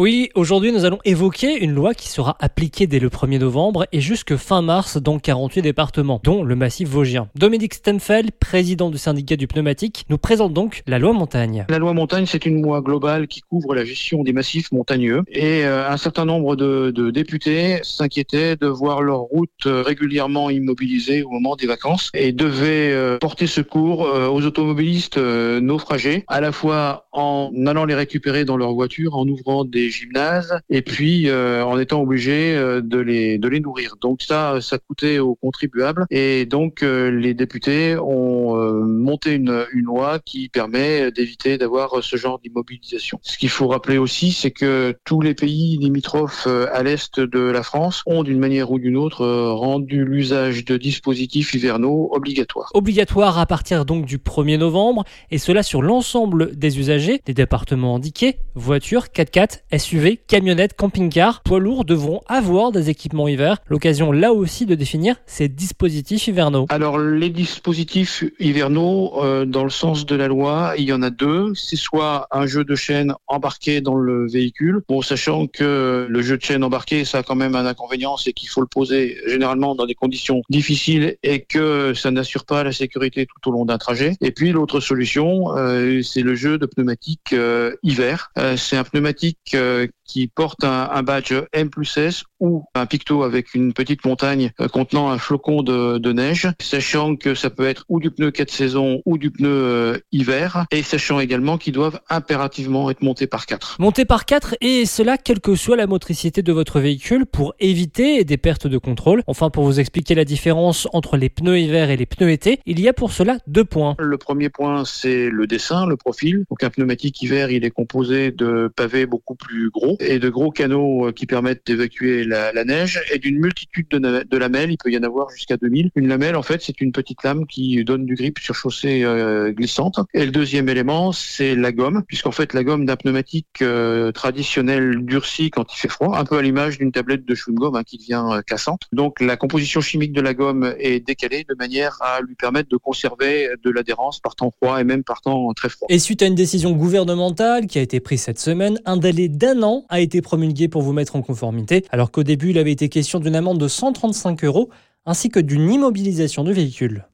Oui, aujourd'hui nous allons évoquer une loi qui sera appliquée dès le 1er novembre et jusque fin mars dans 48 départements, dont le massif vosgien. Dominique Stenfeld, président du syndicat du pneumatique, nous présente donc la loi montagne. La loi montagne, c'est une loi globale qui couvre la gestion des massifs montagneux et euh, un certain nombre de, députés s'inquiétaient de voir leurs routes régulièrement immobilisées au moment des vacances et devaient euh, porter secours euh, aux automobilistes naufragés, à la fois en allant les récupérer dans leur voiture, en ouvrant des gymnases, et puis euh, en étant obligés euh, de les de les nourrir. Donc ça, ça coûtait aux contribuables, et donc euh, les députés ont monté une, une loi qui permet d'éviter d'avoir ce genre d'immobilisation. Ce qu'il faut rappeler aussi, c'est que tous les pays limitrophes à l'est de la France ont d'une manière ou d'une autre rendu l'usage de dispositifs hivernaux obligatoire. Obligatoire à partir donc du 1er novembre, et cela sur l'ensemble des usagers des départements indiqués, voitures, 4x4, SUV, camionnettes, camping-cars, poids lourds devront avoir des équipements hiver. L'occasion là aussi de définir ces dispositifs hivernaux. Alors les dispositifs hivernaux, euh, dans le sens de la loi, il y en a deux. C'est soit un jeu de chaîne embarqué dans le véhicule, bon sachant que le jeu de chaîne embarqué, ça a quand même un inconvénient, c'est qu'il faut le poser généralement dans des conditions difficiles et que ça n'assure pas la sécurité tout au long d'un trajet. Et puis l'autre solution, euh, c'est le jeu de pneumatique euh, hiver. C'est un pneumatique euh, qui porte un, badge M plus S ou un picto avec une petite montagne contenant un flocon de, neige, sachant que ça peut être ou du pneu 4 saisons ou du pneu hiver, et sachant également qu'ils doivent impérativement être montés par 4. Montés par 4 et cela quelle que soit la motricité de votre véhicule pour éviter des pertes de contrôle. Enfin, pour vous expliquer la différence entre les pneus hiver et les pneus été, il y a pour cela deux points. Le premier point, c'est le dessin, le profil. Donc un pneumatique hiver, il est composé de pavés beaucoup plus gros et de gros canaux euh, qui permettent d'évacuer la, neige et d'une multitude de, lamelles. Il peut y en avoir jusqu'à 2000. Une lamelle, en fait, c'est une petite lame qui donne du grip sur chaussée euh, glissante. Et le deuxième élément, c'est la gomme, puisqu'en fait, la gomme d'un pneumatique euh, traditionnel durcit quand il fait froid, un peu à l'image d'une tablette de chewing-gum hein, qui devient cassante. Donc la composition chimique de la gomme est décalée de manière à lui permettre de conserver de l'adhérence par temps froid et même par temps très froid. Et suite à une décision gouvernementale qui a été prise cette semaine, un délai d'un an a été promulgué pour vous mettre en conformité, alors qu'au début il avait été question d'une amende de 135 euros ainsi que d'une immobilisation du véhicule.